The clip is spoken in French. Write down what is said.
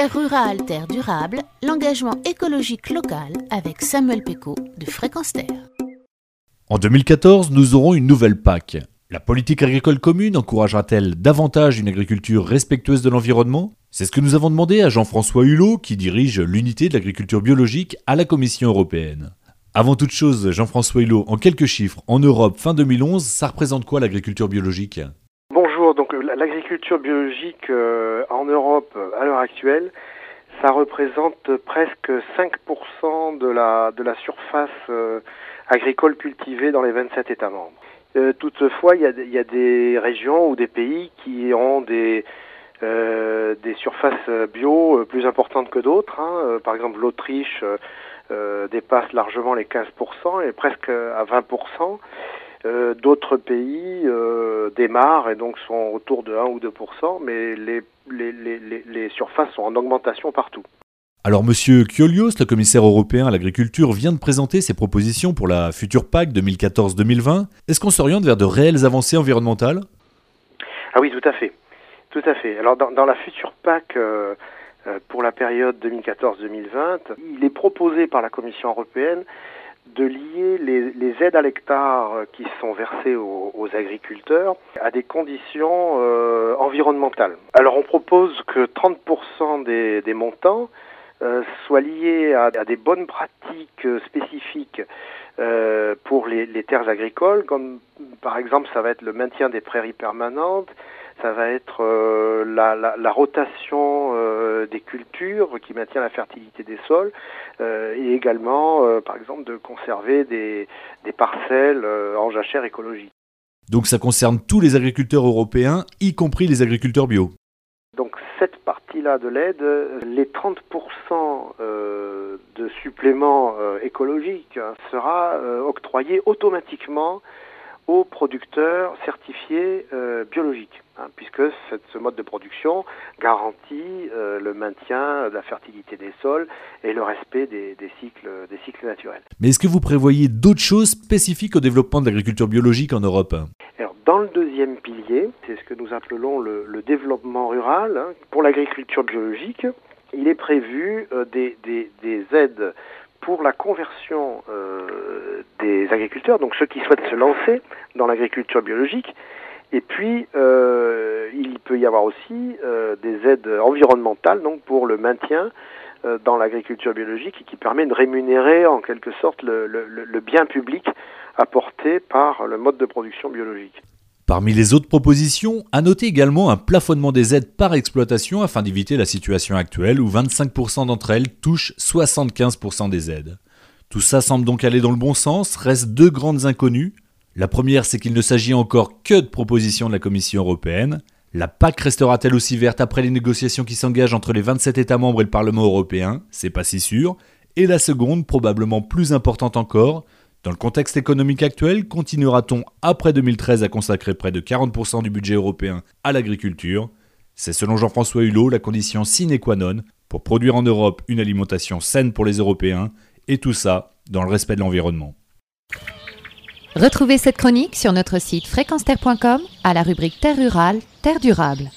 Terre rurale, terre durable, l'engagement écologique local avec Samuel Péco de Fréquence Terre. En 2014, nous aurons une nouvelle PAC. La politique agricole commune encouragera-t-elle davantage une agriculture respectueuse de l'environnement? C'est ce que nous avons demandé à Jean-François Hulot, qui dirige l'unité de l'agriculture biologique à la Commission européenne. Avant toute chose, Jean-François Hulot, en quelques chiffres, en Europe, fin 2011, ça représente quoi l'agriculture biologique? L'agriculture biologique euh, en Europe à l'heure actuelle, ça représente presque 5% de la, surface euh, agricole cultivée dans les 27 États membres. Euh, toutefois, il y, a, des régions ou des pays qui ont des, surfaces bio plus importantes que d'autres. Hein. Par exemple, l'Autriche dépasse largement les 15% et presque à 20%. D'autres pays démarrent et donc sont autour de 1 ou 2%, mais les, les, les, les surfaces sont en augmentation partout. Alors Monsieur Kiolios, le commissaire européen à l'agriculture, vient de présenter ses propositions pour la future PAC 2014-2020. Est-ce qu'on s'oriente vers de réelles avancées environnementales? Ah oui, tout à fait. Tout à fait. Alors dans, la future PAC euh, euh, pour la période 2014-2020, il est proposé par la Commission européenne de lier les, aides à l'hectare qui sont versées aux, agriculteurs à des conditions euh, environnementales. Alors on propose que 30% des, montants euh, soit lié à, des bonnes pratiques spécifiques euh, pour les, terres agricoles, comme par exemple ça va être le maintien des prairies permanentes, ça va être la, rotation des cultures qui maintient la fertilité des sols, et également par exemple de conserver des, des parcelles en jachère écologique. Donc ça concerne tous les agriculteurs européens, y compris les agriculteurs bio là de l'aide, les 30% euh, de supplément euh, écologique sera euh, octroyé automatiquement aux producteurs certifiés biologiques, hein, puisque ce mode de production garantit le maintien de la fertilité des sols et le respect des, cycles, des cycles naturels. Mais est-ce que vous prévoyez d'autres choses spécifiques au développement de l'agriculture biologique en Europe? Dans le deuxième pilier, c'est ce que nous appelons le, développement rural, hein, pour l'agriculture biologique, il est prévu euh, des, aides pour la conversion euh, des agriculteurs, donc ceux qui souhaitent se lancer dans l'agriculture biologique. Et puis, euh, il peut y avoir aussi des aides environnementales, donc pour le maintien dans l'agriculture biologique, qui permet de rémunérer en quelque sorte le bien public apporté par le mode de production biologique. Parmi les autres propositions, à noter également un plafonnement des aides par exploitation afin d'éviter la situation actuelle où 25% d'entre elles touchent 75% des aides. Tout ça semble donc aller dans le bon sens, restent deux grandes inconnues. La première, c'est qu'il ne s'agit encore que de propositions de la Commission européenne. La PAC restera-t-elle aussi verte après les négociations qui s'engagent entre les 27 États membres et le Parlement européen? C'est pas si sûr. Et la seconde, probablement plus importante encore, dans le contexte économique actuel, continuera-t-on après 2013 à consacrer près de 40% du budget européen à l'agriculture? C'est selon Jean-François Hulot la condition sine qua non pour produire en Europe une alimentation saine pour les Européens, et tout ça dans le respect de l'environnement. Retrouvez cette chronique sur notre site fréquenceterre.com à la rubrique Terre rurale, Terre durable.